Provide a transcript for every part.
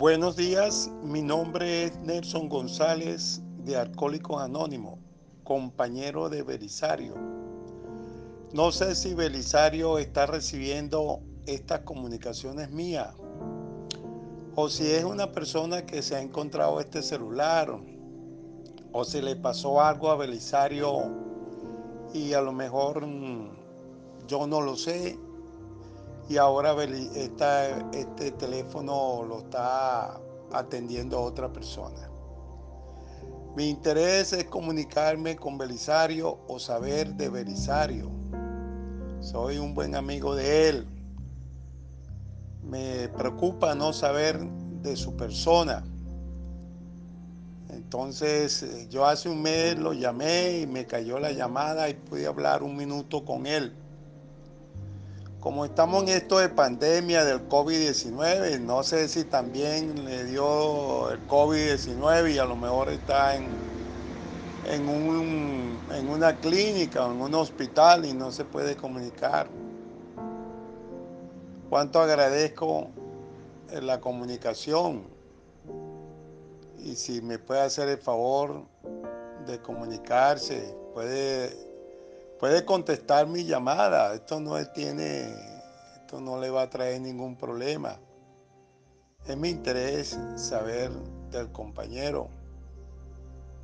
Buenos días, mi nombre es Nelson González de Alcohólicos Anónimos, compañero de Belisario. No sé si Belisario está recibiendo estas comunicaciones mías o si es una persona que se ha encontrado este celular o si le pasó algo a Belisario y a lo mejor mm, yo no lo sé y ahora este teléfono lo está atendiendo otra persona. Mi interés es comunicarme con Belisario o saber de Belisario. Soy un buen amigo de él. Me preocupa no saber de su persona. Entonces eh, yo hace un mes lo llamé y me cayó la llamada y pude hablar un minuto con él. Como estamos en esto de pandemia del COVID-19, no sé si también le dio el COVID-19 y a lo mejor está en, en, un, en una clínica o en un hospital y no se puede comunicar. Cuánto agradezco la comunicación y si me puede hacer el favor de comunicarse, puede puede contestar mi llamada. Esto no tiene, esto no le va a traer ningún problema. Es mi interés saber del compañero,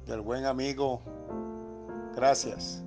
del buen amigo. Gracias.